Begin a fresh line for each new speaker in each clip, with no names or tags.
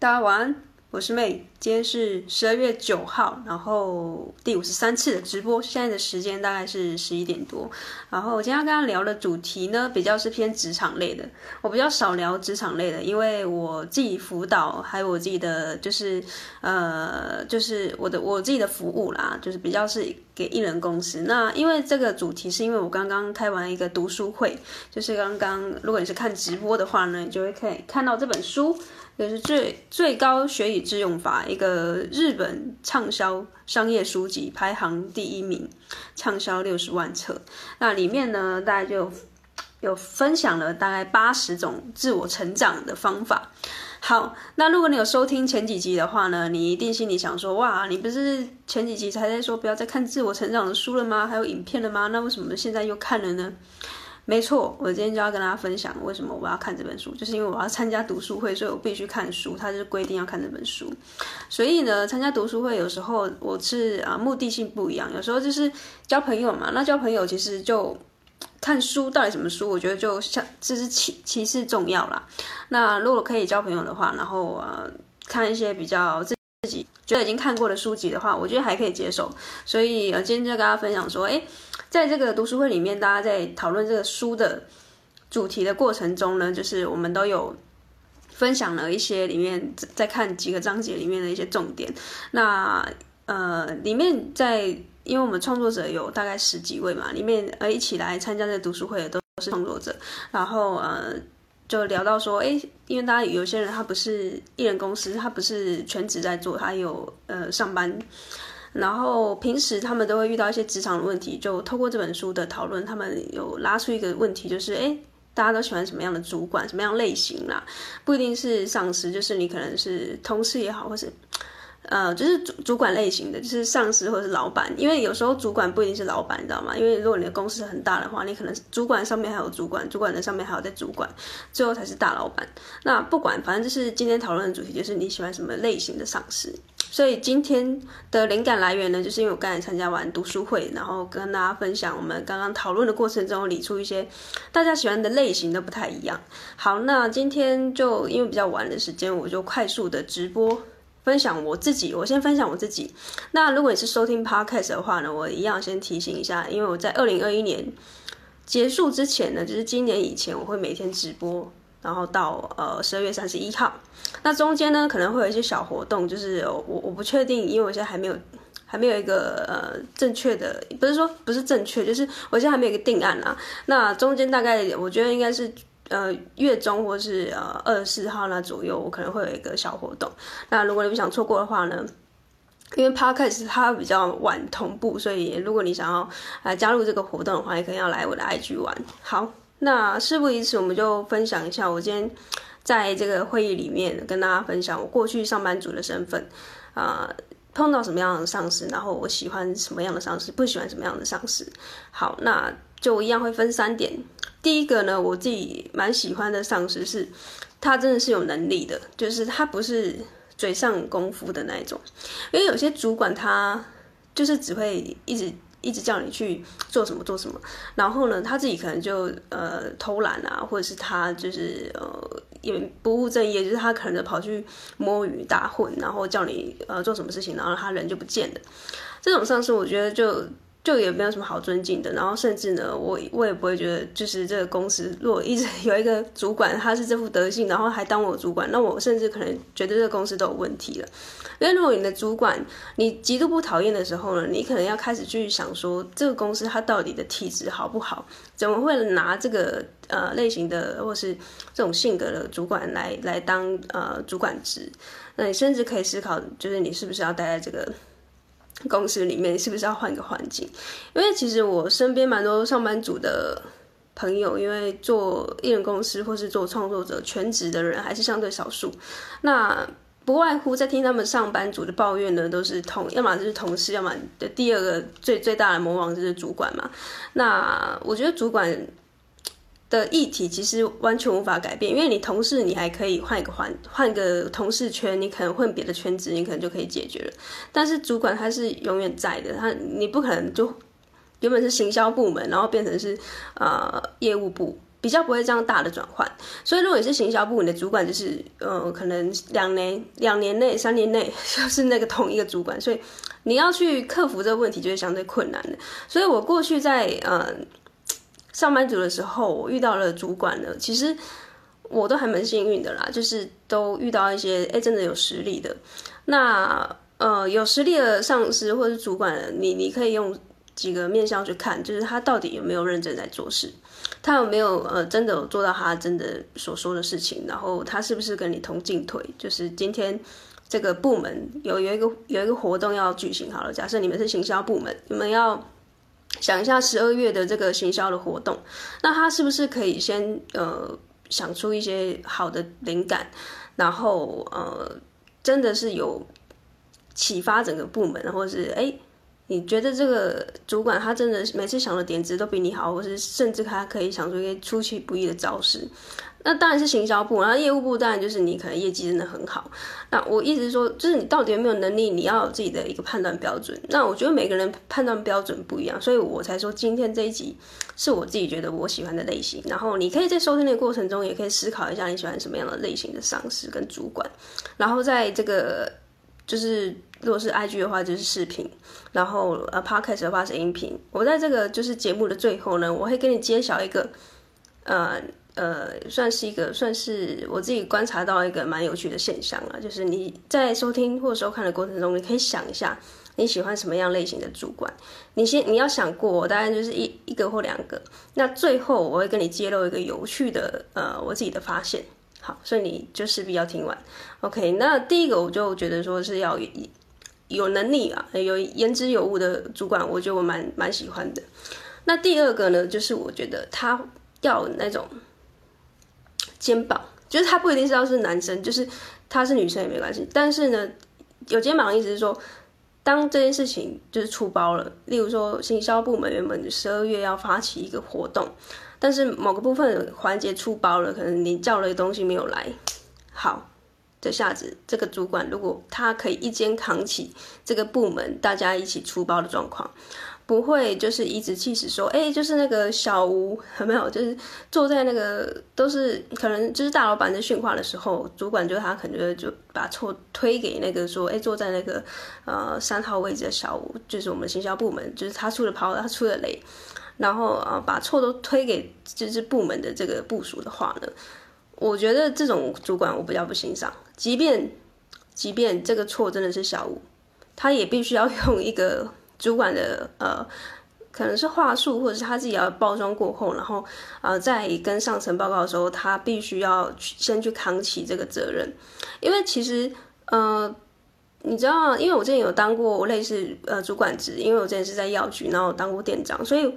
大家晚安。我是妹今天是十二月九号，然后第五十三次的直播，现在的时间大概是十一点多。然后我今天要跟大家聊的主题呢，比较是偏职场类的。我比较少聊职场类的，因为我自己辅导，还有我自己的就是呃，就是我的我自己的服务啦，就是比较是给艺人公司。那因为这个主题是因为我刚刚开完一个读书会，就是刚刚如果你是看直播的话呢，你就会可以看到这本书。就是最最高学以致用法，一个日本畅销商业书籍排行第一名，畅销六十万册。那里面呢，大概就有分享了大概八十种自我成长的方法。好，那如果你有收听前几集的话呢，你一定心里想说，哇，你不是前几集才在说不要再看自我成长的书了吗？还有影片了吗？那为什么现在又看了呢？没错，我今天就要跟大家分享为什么我要看这本书，就是因为我要参加读书会，所以我必须看书，它就是规定要看这本书。所以呢，参加读书会有时候我是啊目的性不一样，有时候就是交朋友嘛。那交朋友其实就看书到底什么书，我觉得就像这是其其次重要啦。那如果可以交朋友的话，然后呃看一些比较自己觉得已经看过的书籍的话，我觉得还可以接受。所以呃今天就跟大家分享说，哎。在这个读书会里面，大家在讨论这个书的主题的过程中呢，就是我们都有分享了一些里面在看几个章节里面的一些重点。那呃，里面在因为我们创作者有大概十几位嘛，里面呃一起来参加这个读书会的都是创作者，然后呃就聊到说，哎，因为大家有些人他不是艺人公司，他不是全职在做，他有呃上班。然后平时他们都会遇到一些职场的问题，就透过这本书的讨论，他们有拉出一个问题，就是诶，大家都喜欢什么样的主管，什么样类型啦？不一定是上司，就是你可能是同事也好，或是呃，就是主主管类型的，就是上司或者是老板。因为有时候主管不一定是老板，你知道吗？因为如果你的公司很大的话，你可能主管上面还有主管，主管的上面还有在主管，最后才是大老板。那不管，反正就是今天讨论的主题，就是你喜欢什么类型的上司。所以今天的灵感来源呢，就是因为我刚才参加完读书会，然后跟大家分享我们刚刚讨论的过程中理出一些大家喜欢的类型都不太一样。好，那今天就因为比较晚的时间，我就快速的直播分享我自己。我先分享我自己。那如果你是收听 Podcast 的话呢，我一样先提醒一下，因为我在二零二一年结束之前呢，就是今年以前，我会每天直播。然后到呃十二月三十一号，那中间呢可能会有一些小活动，就是我我不确定，因为我现在还没有还没有一个呃正确的，不是说不是正确，就是我现在还没有一个定案啊。那中间大概我觉得应该是呃月中或是呃二十四号那左右，我可能会有一个小活动。那如果你不想错过的话呢，因为 Podcast 它比较晚同步，所以如果你想要来加入这个活动的话，也可以要来我的 IG 玩。好。那事不宜迟，我们就分享一下我今天在这个会议里面跟大家分享我过去上班族的身份，啊、碰到什么样的上司，然后我喜欢什么样的上司，不喜欢什么样的上司。好，那就一样会分三点。第一个呢，我自己蛮喜欢的上司是，他真的是有能力的，就是他不是嘴上功夫的那一种，因为有些主管他就是只会一直。一直叫你去做什么做什么，然后呢，他自己可能就呃偷懒啊，或者是他就是呃也不务正业，就是他可能就跑去摸鱼打混，然后叫你呃做什么事情，然后他人就不见了。这种上司，我觉得就。就也没有什么好尊敬的，然后甚至呢，我我也不会觉得，就是这个公司如果一直有一个主管他是这副德性，然后还当我主管，那我甚至可能觉得这个公司都有问题了。因为如果你的主管你极度不讨厌的时候呢，你可能要开始去想说，这个公司它到底的体质好不好？怎么会拿这个呃类型的或是这种性格的主管来来当呃主管职？那你甚至可以思考，就是你是不是要待在这个。公司里面是不是要换个环境？因为其实我身边蛮多上班族的朋友，因为做艺人公司或是做创作者全职的人还是相对少数。那不外乎在听他们上班族的抱怨呢，都是同，要么就是同事，要么的第二个最最大的魔王就是主管嘛。那我觉得主管。的议题其实完全无法改变，因为你同事你还可以换一个环，换个同事圈，你可能混别的圈子，你可能就可以解决了。但是主管他是永远在的，他你不可能就原本是行销部门，然后变成是呃业务部，比较不会这样大的转换。所以如果你是行销部，你的主管就是呃，可能两年、两年内、三年内 就是那个同一个主管，所以你要去克服这个问题就是相对困难的。所以我过去在呃上班族的时候，我遇到了主管呢，其实我都还蛮幸运的啦，就是都遇到一些哎真的有实力的。那呃有实力的上司或者是主管，你你可以用。几个面向去看，就是他到底有没有认真在做事，他有没有呃真的有做到他真的所说的事情，然后他是不是跟你同进退？就是今天这个部门有有一个有一个活动要举行好了，假设你们是行销部门，你们要想一下十二月的这个行销的活动，那他是不是可以先呃想出一些好的灵感，然后呃真的是有启发整个部门，或者是哎。你觉得这个主管他真的每次想的点子都比你好，或是甚至他可以想出一些出其不意的招式？那当然是行销部，然后业务部当然就是你可能业绩真的很好。那我意思是说，就是你到底有没有能力，你要有自己的一个判断标准。那我觉得每个人判断标准不一样，所以我才说今天这一集是我自己觉得我喜欢的类型。然后你可以在收听的过程中，也可以思考一下你喜欢什么样的类型的上司跟主管。然后在这个就是。如果是 IG 的话，就是视频；然后呃，Podcast 的话是音频。我在这个就是节目的最后呢，我会跟你揭晓一个，呃呃，算是一个算是我自己观察到一个蛮有趣的现象啊，就是你在收听或收看的过程中，你可以想一下你喜欢什么样类型的主管。你先你要想过，大概就是一一个或两个。那最后我会跟你揭露一个有趣的呃，我自己的发现。好，所以你就势必要听完。OK，那第一个我就觉得说是要。有能力啊，有言之有物的主管，我觉得我蛮蛮喜欢的。那第二个呢，就是我觉得他要那种肩膀，就是他不一定是要是男生，就是他是女生也没关系。但是呢，有肩膀的意思是说，当这件事情就是出包了，例如说行销部门原本十二月要发起一个活动，但是某个部分环节出包了，可能你叫了东西没有来，好。这下子，这个主管如果他可以一肩扛起这个部门，大家一起出包的状况，不会就是颐指气使说，哎，就是那个小吴有没有？就是坐在那个都是可能就是大老板在训话的时候，主管就他可能就把错推给那个说，哎，坐在那个呃三号位置的小吴，就是我们行销部门，就是他出了包，他出了雷，然后啊、把错都推给就是部门的这个部署的话呢。我觉得这种主管我比较不欣赏，即便即便这个错真的是小五，他也必须要用一个主管的呃，可能是话术，或者是他自己要包装过后，然后呃，在跟上层报告的时候，他必须要去先去扛起这个责任，因为其实呃，你知道，因为我之前有当过类似呃主管职，因为我之前是在药局，然后当过店长，所以。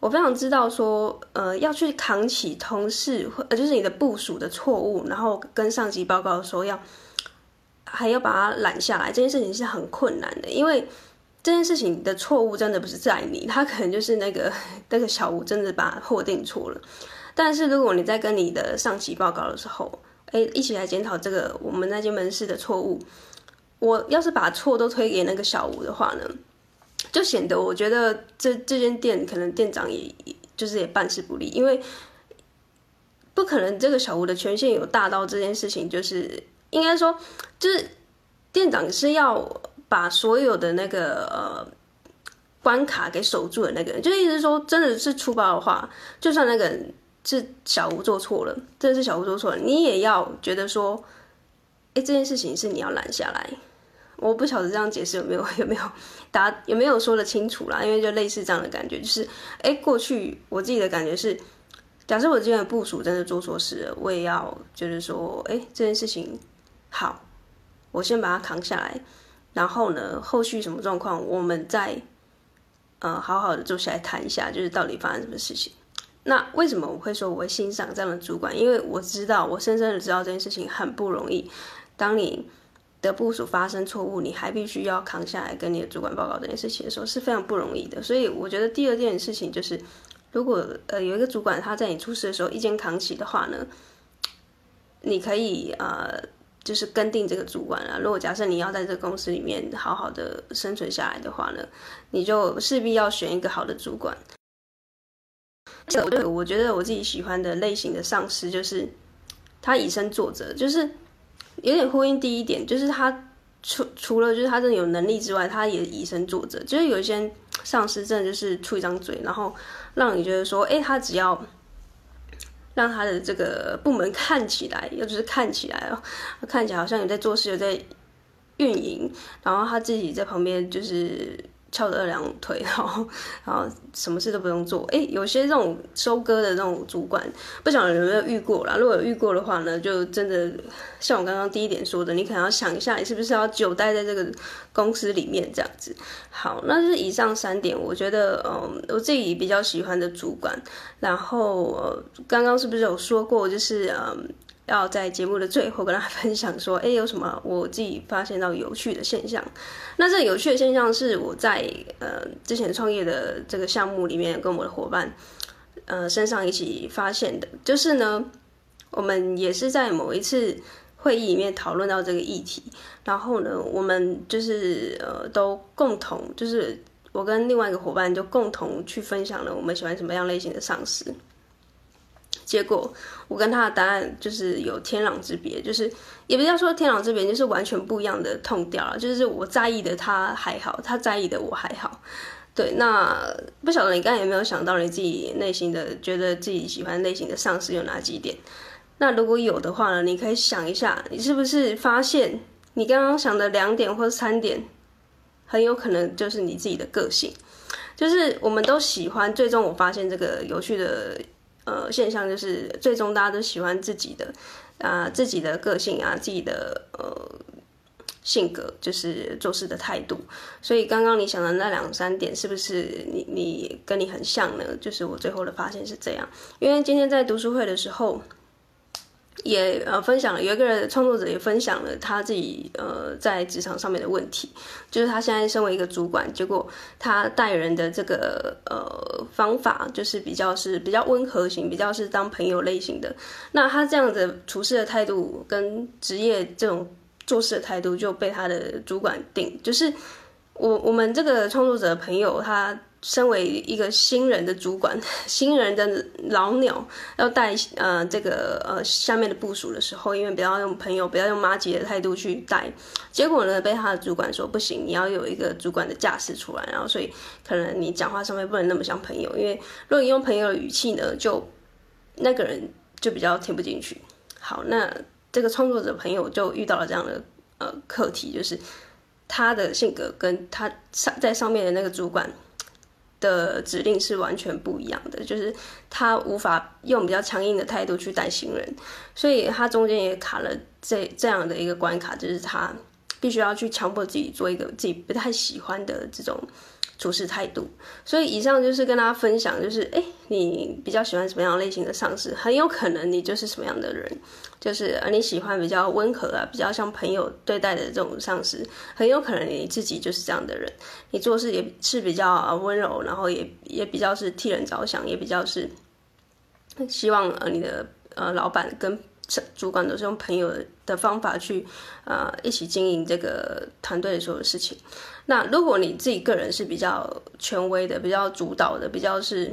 我非常知道说，呃，要去扛起同事或呃，就是你的部署的错误，然后跟上级报告的时候要还要把它揽下来，这件事情是很困难的，因为这件事情的错误真的不是在你，他可能就是那个 那个小吴真的把货定错了。但是如果你在跟你的上级报告的时候，哎，一起来检讨这个我们那间门市的错误，我要是把错都推给那个小吴的话呢？就显得我觉得这这间店可能店长也就是也办事不力，因为不可能这个小吴的权限有大到这件事情，就是应该说就是店长是要把所有的那个呃关卡给守住的那个人，就意思说真的是出包的话，就算那个人是小吴做错了，真的是小吴做错了，你也要觉得说，哎，这件事情是你要拦下来。我不晓得这样解释有没有 有没有答有没有说得清楚啦，因为就类似这样的感觉，就是哎，过去我自己的感觉是，假设我今天的部署真的做错事了，我也要就是说，哎，这件事情好，我先把它扛下来，然后呢，后续什么状况，我们再呃好好的坐下来谈一下，就是到底发生什么事情。那为什么我会说我会欣赏这样的主管？因为我知道，我深深的知道这件事情很不容易。当你的部署发生错误，你还必须要扛下来跟你的主管报告这件事情的时候，是非常不容易的。所以我觉得第二件事情就是，如果呃有一个主管他在你出事的时候一肩扛起的话呢，你可以呃就是跟定这个主管啊。如果假设你要在这个公司里面好好的生存下来的话呢，你就势必要选一个好的主管。我觉我觉得我自己喜欢的类型的上司就是他以身作则，就是有点呼应第一点，就是他除除了就是他真的有能力之外，他也以身作则。就是有一些上司真的就是出一张嘴，然后让你觉得说，哎，他只要让他的这个部门看起来，又就是看起来哦，看起来好像有在做事，有在运营，然后他自己在旁边就是。翘着二郎腿，然后，然后什么事都不用做。哎，有些这种收割的那种主管，不晓得有没有遇过啦？如果有遇过的话呢，就真的像我刚刚第一点说的，你可能要想一下，你是不是要久待在这个公司里面这样子。好，那是以上三点，我觉得，嗯，我自己比较喜欢的主管。然后，呃，刚刚是不是有说过，就是，嗯。要在节目的最后跟大家分享说，哎，有什么我自己发现到有趣的现象？那这有趣的现象是我在呃之前创业的这个项目里面跟我的伙伴呃身上一起发现的，就是呢，我们也是在某一次会议里面讨论到这个议题，然后呢，我们就是呃都共同就是我跟另外一个伙伴就共同去分享了我们喜欢什么样类型的上司。结果我跟他的答案就是有天壤之别，就是也不要说天壤之别，就是完全不一样的痛调了。就是我在意的他还好，他在意的我还好。对，那不晓得你刚才有没有想到你自己内心的觉得自己喜欢类型的上司有哪几点？那如果有的话呢，你可以想一下，你是不是发现你刚刚想的两点或者三点，很有可能就是你自己的个性。就是我们都喜欢，最终我发现这个有趣的。呃，现象就是最终大家都喜欢自己的啊、自己的个性啊，自己的呃性格，就是做事的态度。所以刚刚你想的那两三点，是不是你你跟你很像呢？就是我最后的发现是这样，因为今天在读书会的时候。也呃分享了，有一个人创作者也分享了他自己呃在职场上面的问题，就是他现在身为一个主管，结果他带人的这个呃方法就是比较是比较温和型，比较是当朋友类型的。那他这样的处事的态度跟职业这种做事的态度就被他的主管定，就是我我们这个创作者朋友他。身为一个新人的主管，新人的老鸟要带呃这个呃下面的部署的时候，因为不要用朋友，不要用麻吉的态度去带，结果呢被他的主管说不行，你要有一个主管的架势出来，然后所以可能你讲话上面不能那么像朋友，因为如果你用朋友的语气呢，就那个人就比较听不进去。好，那这个创作者朋友就遇到了这样的呃课题，就是他的性格跟他上在上面的那个主管。的指令是完全不一样的，就是他无法用比较强硬的态度去带新人，所以他中间也卡了这这样的一个关卡，就是他必须要去强迫自己做一个自己不太喜欢的这种处事态度。所以以上就是跟大家分享，就是哎，你比较喜欢什么样类型的上司，很有可能你就是什么样的人。就是呃你喜欢比较温和啊，比较像朋友对待的这种上司，很有可能你自己就是这样的人。你做事也是比较温柔，然后也也比较是替人着想，也比较是希望呃你的呃老板跟主管都是用朋友的方法去呃一起经营这个团队的所有事情。那如果你自己个人是比较权威的，比较主导的，比较是。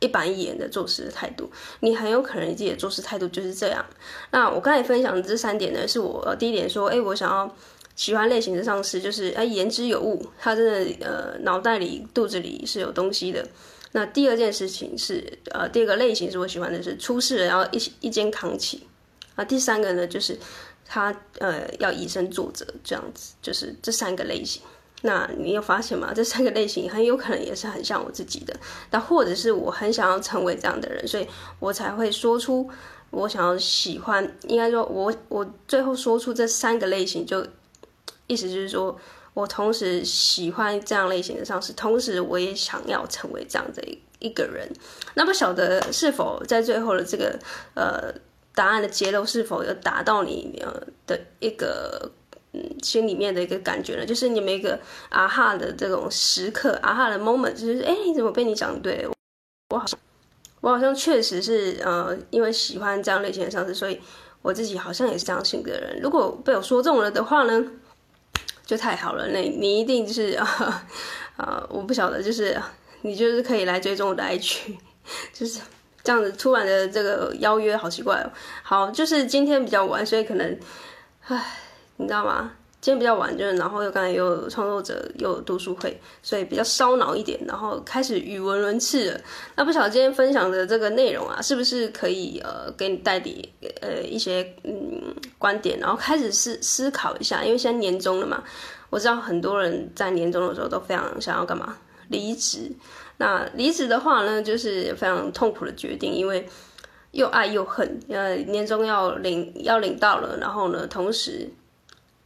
一板一眼的做事的态度，你很有可能你自己的做事态度就是这样。那我刚才分享的这三点呢，是我第一点说，哎，我想要喜欢类型的上司，就是哎言之有物，他真的呃脑袋里肚子里是有东西的。那第二件事情是，呃，第二个类型是我喜欢的是出事了然后一一肩扛起。啊，第三个呢就是他呃要以身作则，这样子，就是这三个类型。那你有发现吗？这三个类型很有可能也是很像我自己的，那或者是我很想要成为这样的人，所以我才会说出我想要喜欢。应该说我，我我最后说出这三个类型，就意思就是说我同时喜欢这样类型的上司，同时我也想要成为这样的一个人。那不晓得是否在最后的这个呃答案的揭露是否有达到你呃的一个。嗯，心里面的一个感觉呢，就是你们一个啊哈的这种时刻，啊哈的 moment，就是哎，你怎么被你讲对？我好像，我好像确实是呃，因为喜欢这样类型的上司，所以我自己好像也是这样性格的人。如果被我说中了的话呢，就太好了。那你一定就是啊啊，我不晓得，就是你就是可以来追踪我的 IG。就是这样子突然的这个邀约，好奇怪哦。好，就是今天比较晚，所以可能，唉，你知道吗？今天比较晚，就是然后又刚才又有创作者又有读书会，所以比较烧脑一点，然后开始语无伦次了。那不晓得今天分享的这个内容啊，是不是可以呃给你带点呃一些嗯观点，然后开始思思考一下，因为现在年终了嘛，我知道很多人在年终的时候都非常想要干嘛离职。那离职的话呢，就是非常痛苦的决定，因为又爱又恨。呃，年终要领要领到了，然后呢，同时。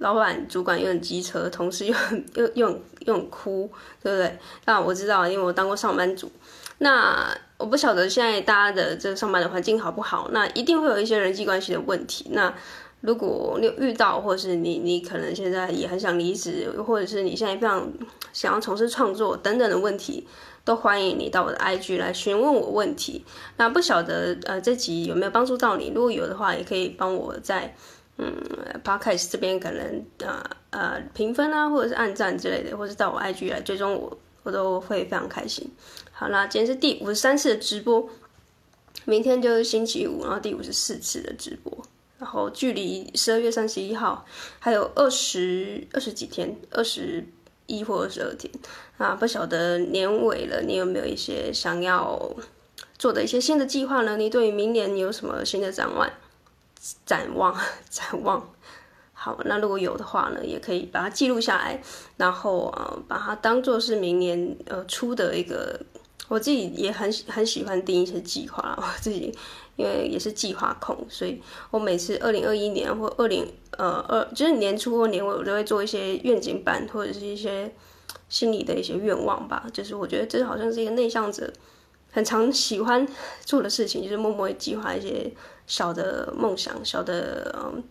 老板、主管又很机车，同事又很又又又很哭，对不对？那我知道，因为我当过上班族。那我不晓得现在大家的这个上班的环境好不好？那一定会有一些人际关系的问题。那如果你遇到，或者是你你可能现在也很想离职，或者是你现在非常想要从事创作等等的问题，都欢迎你到我的 IG 来询问我问题。那不晓得呃这集有没有帮助到你？如果有的话，也可以帮我在。嗯，Podcast 这边可能呃呃评分啊，或者是按赞之类的，或者到我 IG 来追踪我，我都会非常开心。好啦，今天是第五十三次的直播，明天就是星期五，然后第五十四次的直播，然后距离十二月三十一号还有二十二十几天，二十一或二十二天啊，不晓得年尾了，你有没有一些想要做的一些新的计划呢？你对于明年有什么新的展望？展望，展望，好，那如果有的话呢，也可以把它记录下来，然后呃，把它当做是明年呃出的一个，我自己也很很喜欢定一些计划，我自己因为也是计划控，所以我每次二零二一年或二零呃二就是年初或年尾，我都会做一些愿景版或者是一些心里的一些愿望吧，就是我觉得这好像是一个内向者很常喜欢做的事情，就是默默计划一些。小的梦想，小的嗯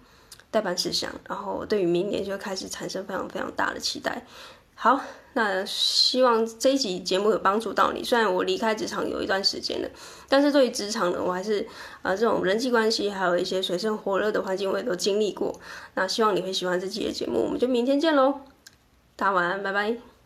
待办事项，然后对于明年就开始产生非常非常大的期待。好，那希望这一集节目有帮助到你。虽然我离开职场有一段时间了，但是对于职场呢，我还是啊、这种人际关系，还有一些水深火热的环境，我也都经历过。那希望你会喜欢这期的节目，我们就明天见喽，大家晚安，拜拜。